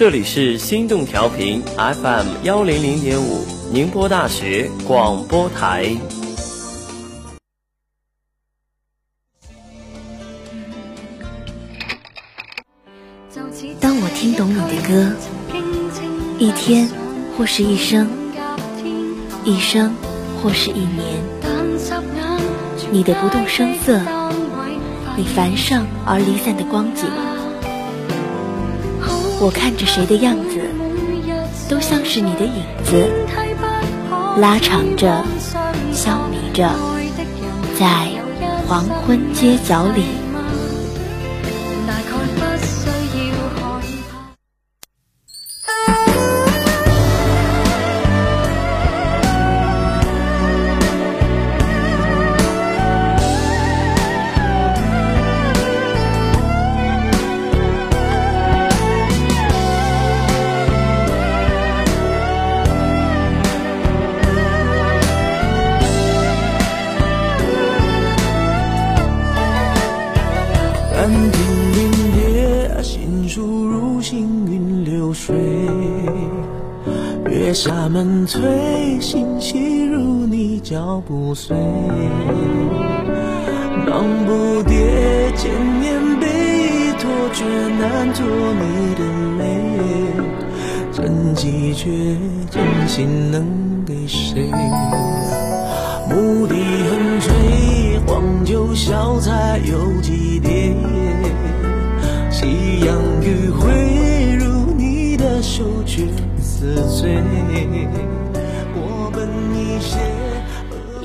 这里是心动调频 FM 幺零零点五，宁波大学广播台。当我听懂你的歌，一天或是一生，一生或是一年，你的不动声色，你繁盛而离散的光景，我看着谁的样子，都像是你的影子，拉长着，消弭着，在黄昏街角里。沙门推，心细如你脚步碎。忙不迭，千年悲托，却难做你的美。真迹却真心能给谁？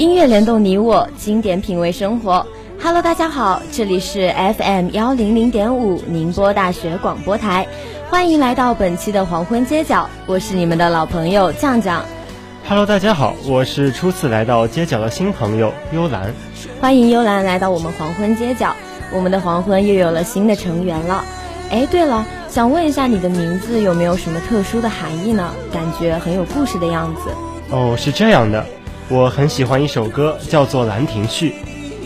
音乐联动你我，经典品味生活。Hello，大家好，这里是 FM 幺零零点五宁波大学广播台，欢迎来到本期的黄昏街角，我是你们的老朋友酱酱。Hello，大家好，我是初次来到街角的新朋友幽兰。欢迎幽兰来到我们黄昏街角，我们的黄昏又有了新的成员了。哎，对了。想问一下，你的名字有没有什么特殊的含义呢？感觉很有故事的样子。哦，是这样的，我很喜欢一首歌，叫做《兰亭序》。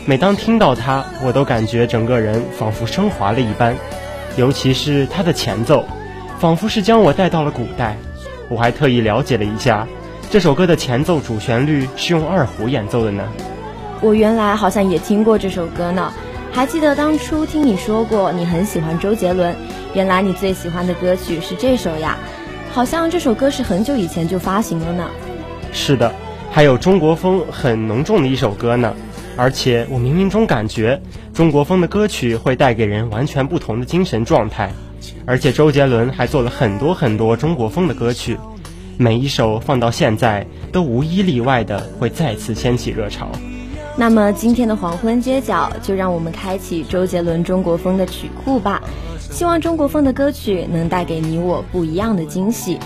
每当听到它，我都感觉整个人仿佛升华了一般。尤其是它的前奏，仿佛是将我带到了古代。我还特意了解了一下，这首歌的前奏主旋律是用二胡演奏的呢。我原来好像也听过这首歌呢，还记得当初听你说过你很喜欢周杰伦。原来你最喜欢的歌曲是这首呀，好像这首歌是很久以前就发行了呢。是的，还有中国风很浓重的一首歌呢。而且我冥冥中感觉，中国风的歌曲会带给人完全不同的精神状态。而且周杰伦还做了很多很多中国风的歌曲，每一首放到现在都无一例外的会再次掀起热潮。那么今天的黄昏街角，就让我们开启周杰伦中国风的曲库吧。希望中国风的歌曲能带给你我不一样的惊喜。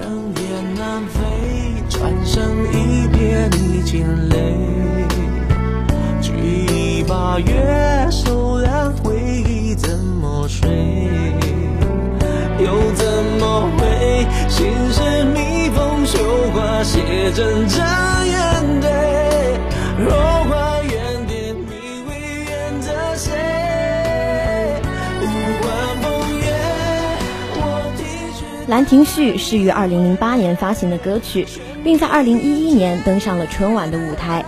让雁南飞，船上一片你惊雷。举一把月，手凉回忆怎么睡？又怎么会？心事蜜蜂绣花，写真这眼对。若《兰亭序》是于二零零八年发行的歌曲，并在二零一一年登上了春晚的舞台。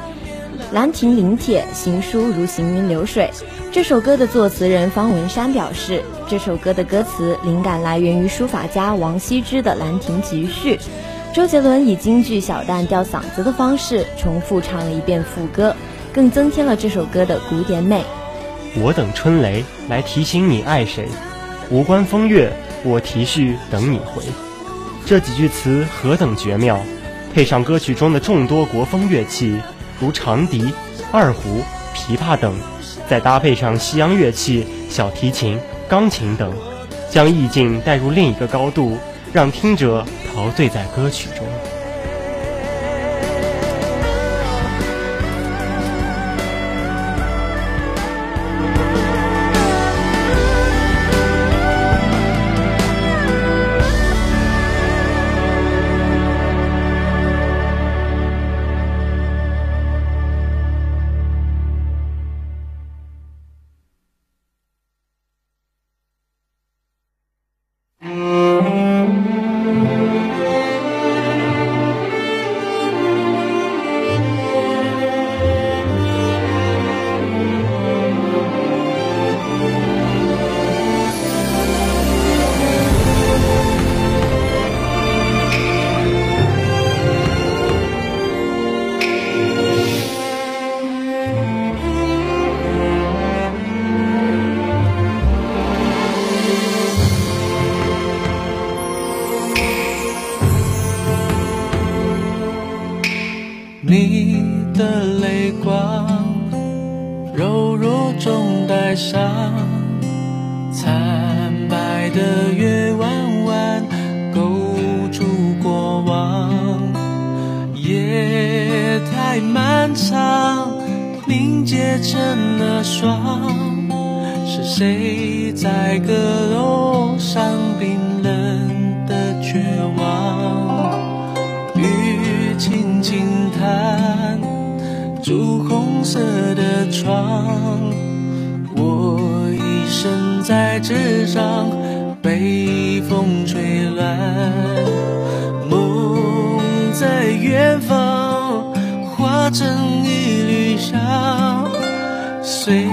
兰亭临帖，行书如行云流水。这首歌的作词人方文山表示，这首歌的歌词灵感来源于书法家王羲之的《兰亭集序》。周杰伦以京剧小旦吊嗓子的方式重复唱了一遍副歌，更增添了这首歌的古典美。我等春雷来提醒你爱谁，无关风月。我提序等你回，这几句词何等绝妙！配上歌曲中的众多国风乐器，如长笛、二胡、琵琶等，再搭配上西洋乐器、小提琴、钢琴等，将意境带入另一个高度，让听者陶醉在歌曲中。远方化成一缕香，随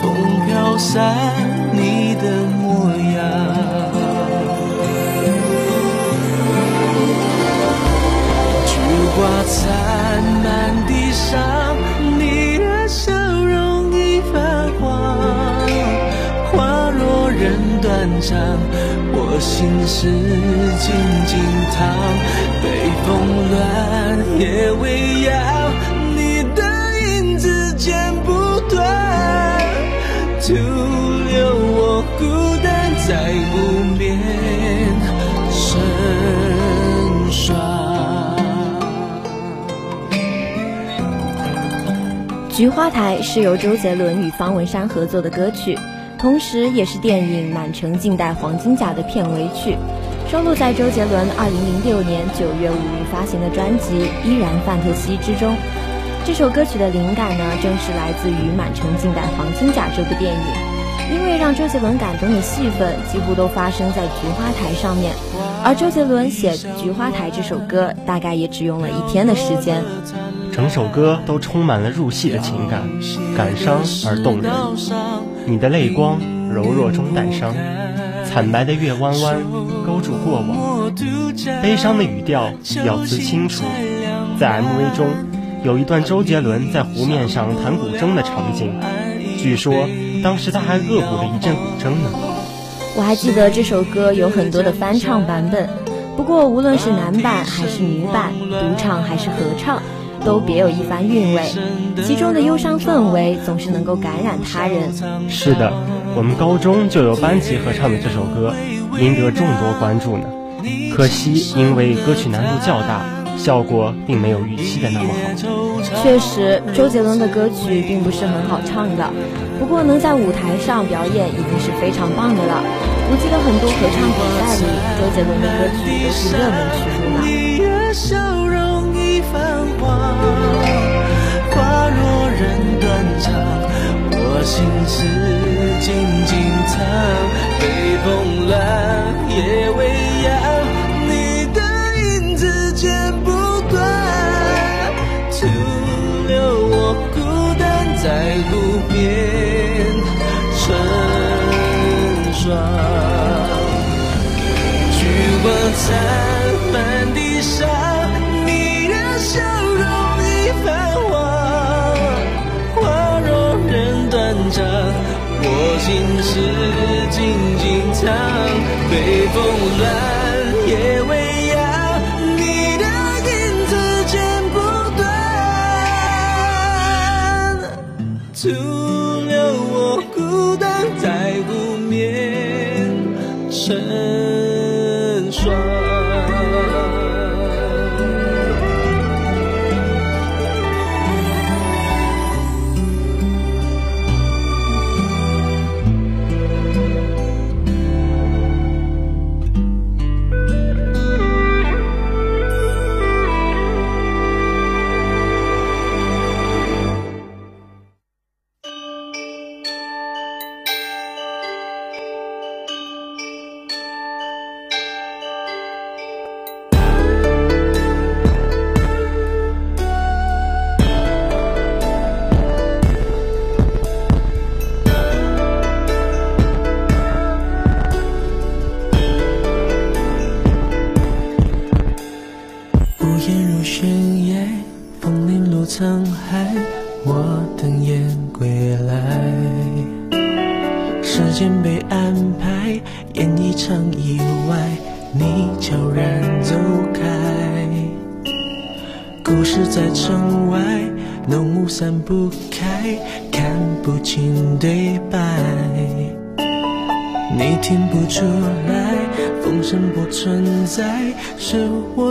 风飘散你的模样。菊花残满地上，你的笑容已泛黄。花落人断肠，心事静静躺。北风乱，夜未央，你的影子剪不断，徒留我孤单在无眠成双。《菊花台》是由周杰伦与方文山合作的歌曲，同时也是电影《满城尽带黄金甲》的片尾曲，收录在周杰伦2006年9月5日发行的专辑《依然范特西》之中。这首歌曲的灵感呢，正是来自于《满城尽带黄金甲》这部电影，因为让周杰伦感动的戏份几乎都发生在菊花台上面，而周杰伦写《菊花台》这首歌，大概也只用了一天的时间。整首歌都充满了入戏的情感，感伤而动人。你的泪光柔弱中带伤，惨白的月弯弯勾住过往，悲伤的语调咬字清楚。在 MV 中有一段周杰伦在湖面上弹古筝的场景，据说当时他还恶补了一阵古筝呢。我还记得这首歌有很多的翻唱版本，不过无论是男版还是女版，独唱还是合唱。都别有一番韵味，其中的忧伤氛围总是能够感染他人。是的，我们高中就有班级合唱的这首歌，赢得众多关注呢。可惜因为歌曲难度较大，效果并没有预期的那么好。确实，周杰伦的歌曲并不是很好唱的，不过能在舞台上表演已经是非常棒的了。我记得很多合唱比赛里，周杰伦的歌曲都是热门曲目呢。繁华，花落人断肠，我心事静静藏。北风乱，夜未央，你的影子剪不断，徒留我孤单在路边成双。菊花残，心事静静藏。北风乱，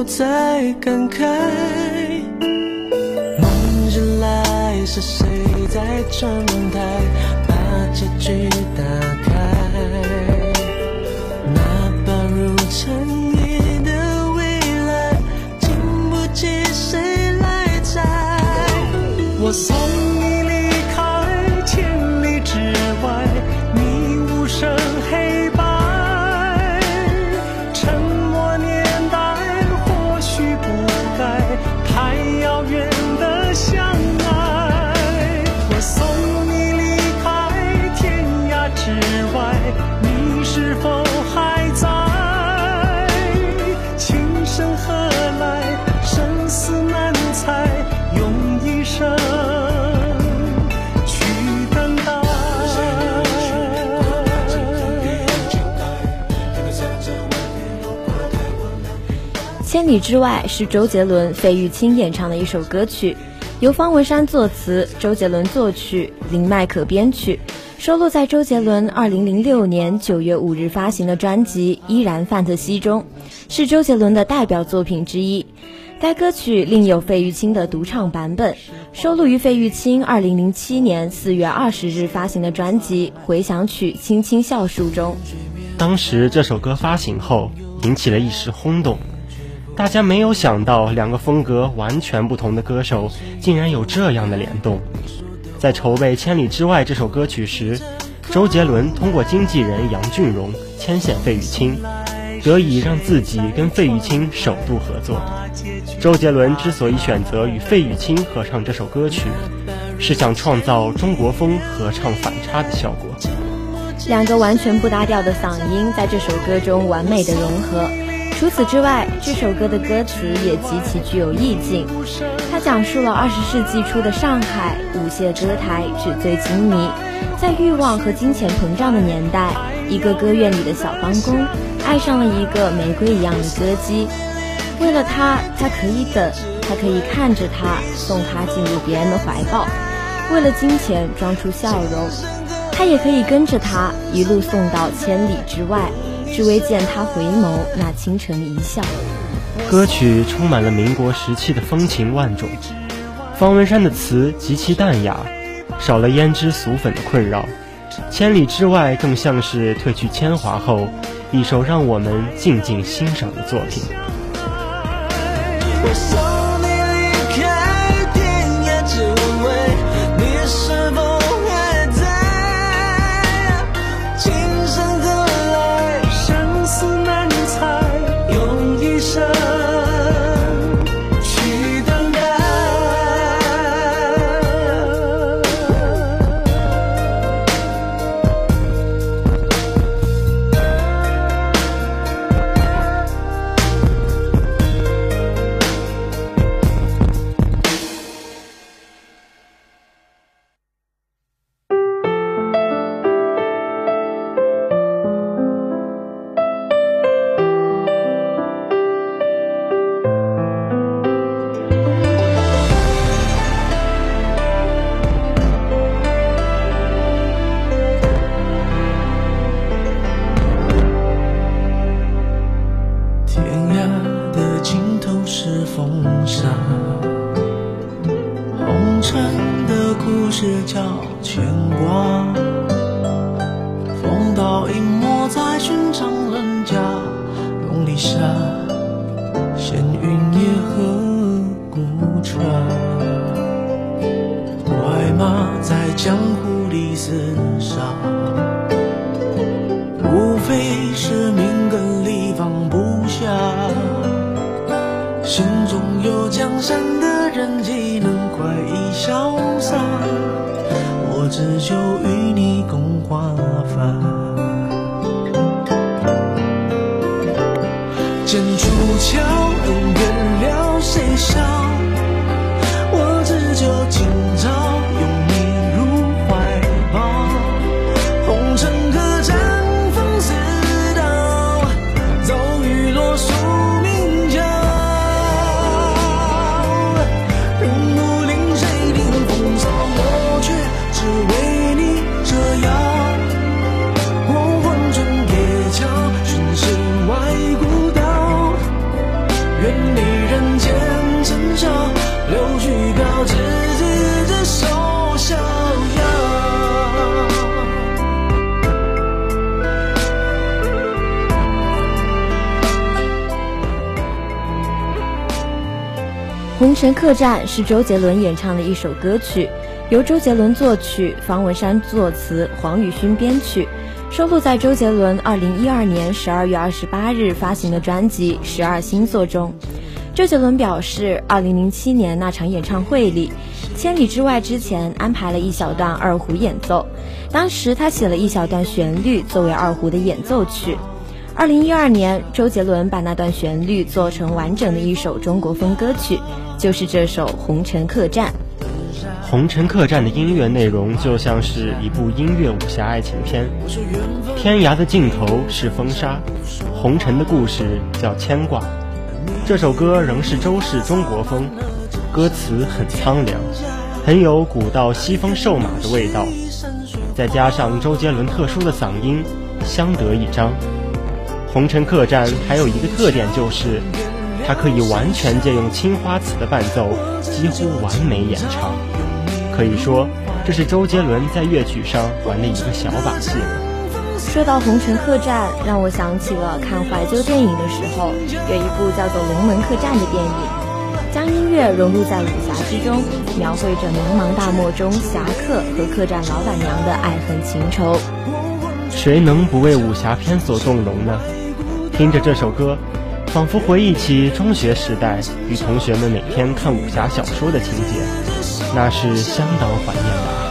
在感慨。梦醒来，是谁在窗台把结局打开？那般如尘埃的未来，经不起谁来猜。我送千里之外是周杰伦、费玉清演唱的一首歌曲，由方文山作词，周杰伦作曲，林迈可编曲，收录在周杰伦2006年9月5日发行的专辑《依然范特西》中，是周杰伦的代表作品之一。该歌曲另有费玉清的独唱版本，收录于费玉清2007年4月20日发行的专辑《回响曲·轻轻笑树》中。当时这首歌发行后，引起了一时轰动。大家没有想到，两个风格完全不同的歌手竟然有这样的联动。在筹备《千里之外》这首歌曲时，周杰伦通过经纪人杨俊荣牵线费玉清，得以让自己跟费玉清首度合作。周杰伦之所以选择与费玉清合唱这首歌曲，是想创造中国风合唱反差的效果。两个完全不搭调的嗓音在这首歌中完美的融合。除此之外，这首歌的歌词也极其具有意境。它讲述了二十世纪初的上海，舞榭歌台，纸醉金迷，在欲望和金钱膨胀的年代，一个歌院里的小帮工爱上了一个玫瑰一样的歌姬。为了他，他可以等，他可以看着他，送他进入别人的怀抱。为了金钱，装出笑容，他也可以跟着他一路送到千里之外。只为见他回眸那倾城一笑。歌曲充满了民国时期的风情万种，方文山的词极其淡雅，少了胭脂俗粉的困扰。千里之外更像是褪去铅华后，一首让我们静静欣赏的作品。客栈》是周杰伦演唱的一首歌曲，由周杰伦作曲，方文山作词，黄宇勋编曲，收录在周杰伦2012年12月28日发行的专辑《十二星座》中。周杰伦表示，2007年那场演唱会里，《千里之外》之前安排了一小段二胡演奏，当时他写了一小段旋律作为二胡的演奏曲。2012年，周杰伦把那段旋律做成完整的一首中国风歌曲。就是这首《红尘客栈》。《红尘客栈》的音乐内容就像是一部音乐武侠爱情片，天涯的尽头是风沙，红尘的故事叫牵挂。这首歌仍是周氏中国风，歌词很苍凉，很有古道西风瘦马的味道，再加上周杰伦特殊的嗓音，相得益彰。《红尘客栈》还有一个特点就是。它可以完全借用青花瓷的伴奏，几乎完美演唱。可以说，这是周杰伦在乐曲上玩的一个小把戏。说到《红尘客栈》，让我想起了看怀旧电影的时候，有一部叫做《龙门客栈》的电影，将音乐融入在武侠之中，描绘着茫茫大漠中侠客和客栈老板娘的爱恨情仇。谁能不为武侠片所动容呢？听着这首歌。仿佛回忆起中学时代与同学们每天看武侠小说的情节，那是相当怀念的。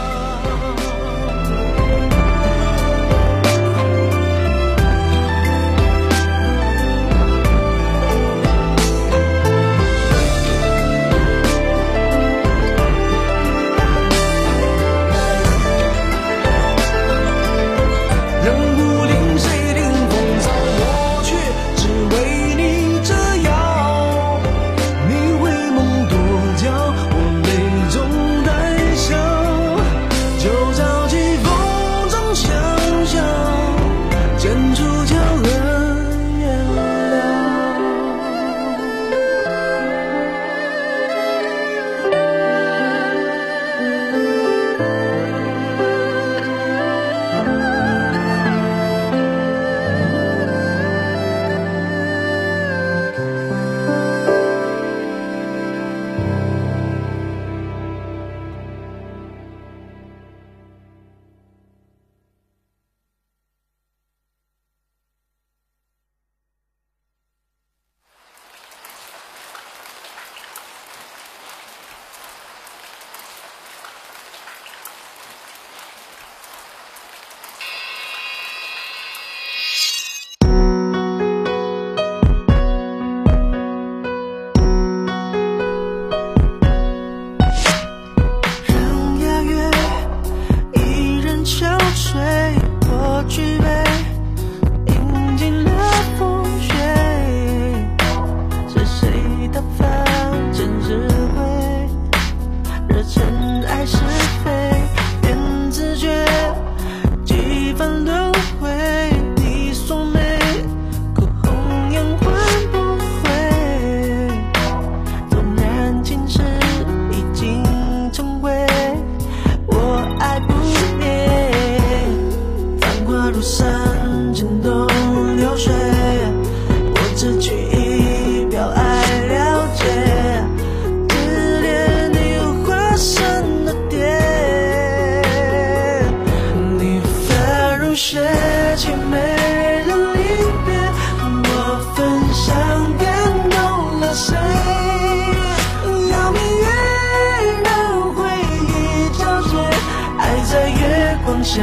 却景，美人离别，我焚香感动了谁？邀明月，让回忆皎洁，爱在月光下。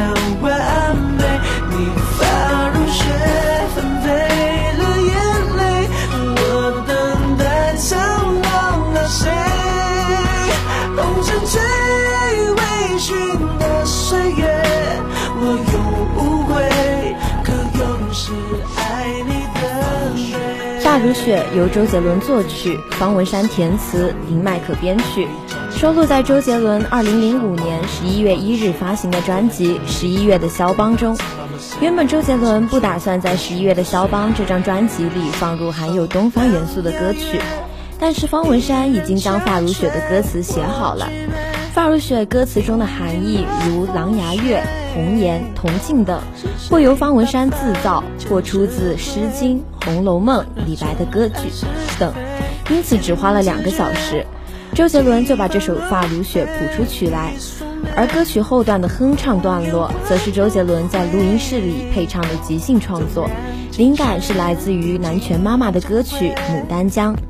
雪由周杰伦作曲，方文山填词，林迈可编曲，收录在周杰伦2005年11月1日发行的专辑《十一月的肖邦》中。原本周杰伦不打算在《十一月的肖邦》这张专辑里放入含有东方元素的歌曲，但是方文山已经将发如雪的歌词写好了。发如雪歌词中的含义如狼牙月、红颜、铜镜等，或由方文山自造，或出自《诗经》《红楼梦》李白的歌曲等，因此只花了两个小时，周杰伦就把这首《发如雪》谱出曲来。而歌曲后段的哼唱段落，则是周杰伦在录音室里配唱的即兴创作，灵感是来自于南拳妈妈的歌曲《牡丹江》。《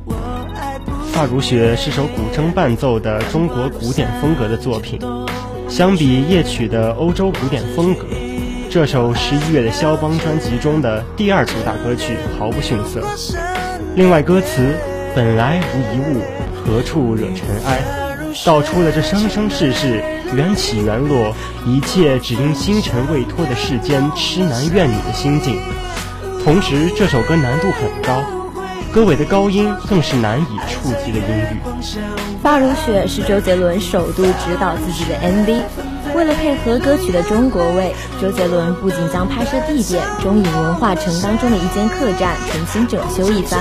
发如雪》是首古筝伴奏的中国古典风格的作品，相比夜曲的欧洲古典风格，这首十一月的肖邦专辑中的第二主打歌曲毫不逊色。另外，歌词“本来无一物，何处惹尘埃”，道出了这生生世世缘起缘落，一切只因星辰未脱的世间痴男怨女的心境。同时，这首歌难度很高。歌尾的高音更是难以触及的音域。《发如雪》是周杰伦首度执导自己的 MV，为了配合歌曲的中国味，周杰伦不仅将拍摄地点中影文化城当中的一间客栈重新整修一番，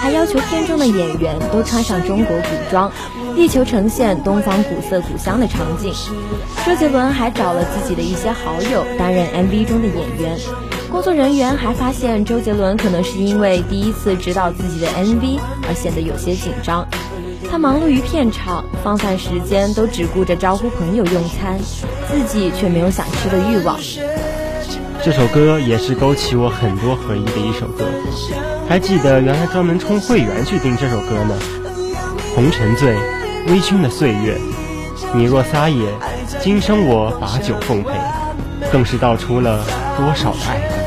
还要求片中的演员都穿上中国古装，力求呈现东方古色古香的场景。周杰伦还找了自己的一些好友担任 MV 中的演员。工作人员还发现，周杰伦可能是因为第一次指导自己的 MV 而显得有些紧张。他忙碌于片场，放饭时间都只顾着招呼朋友用餐，自己却没有想吃的欲望。这首歌也是勾起我很多回忆的一首歌。还记得原来专门充会员去听这首歌呢。红尘醉，微醺的岁月，你若撒野，今生我把酒奉陪，更是道出了多少的爱。《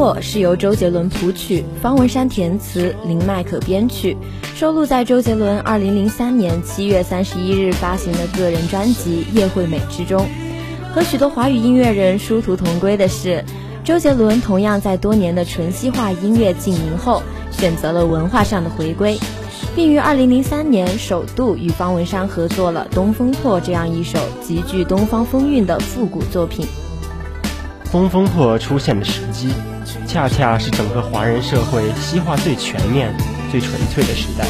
破》是由周杰伦谱曲，方文山填词，林迈可编曲，收录在周杰伦2003年7月31日发行的个人专辑《叶惠美》之中。和许多华语音乐人殊途同归的是，周杰伦同样在多年的纯西化音乐禁营后，选择了文化上的回归，并于2003年首度与方文山合作了《东风破》这样一首极具东方风韵的复古作品。东风破出现的时机，恰恰是整个华人社会西化最全面、最纯粹的时代，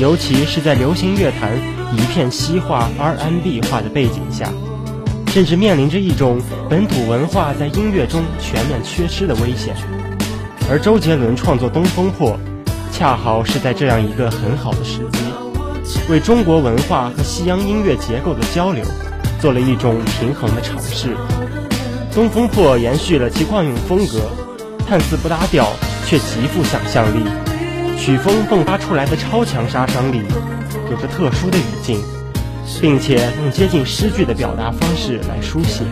尤其是在流行乐坛一片西化 R&B 化的背景下，甚至面临着一种本土文化在音乐中全面缺失的危险。而周杰伦创作《东风破》，恰好是在这样一个很好的时机，为中国文化和西洋音乐结构的交流，做了一种平衡的尝试。东风破延续了其惯用风格，看似不搭调，却极富想象力。曲风迸发出来的超强杀伤力，有着特殊的语境，并且用接近诗句的表达方式来书写。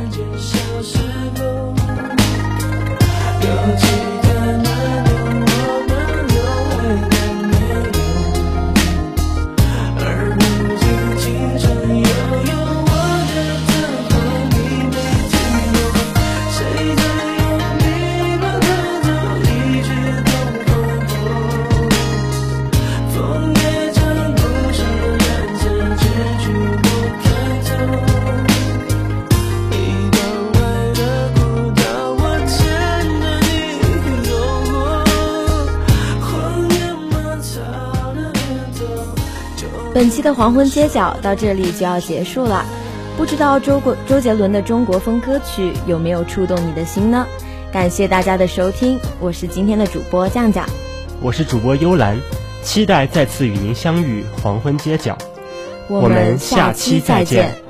本期的黄昏街角到这里就要结束了，不知道周国周杰伦的中国风歌曲有没有触动你的心呢？感谢大家的收听，我是今天的主播酱酱，我是主播幽兰，期待再次与您相遇黄昏街角，我们下期再见。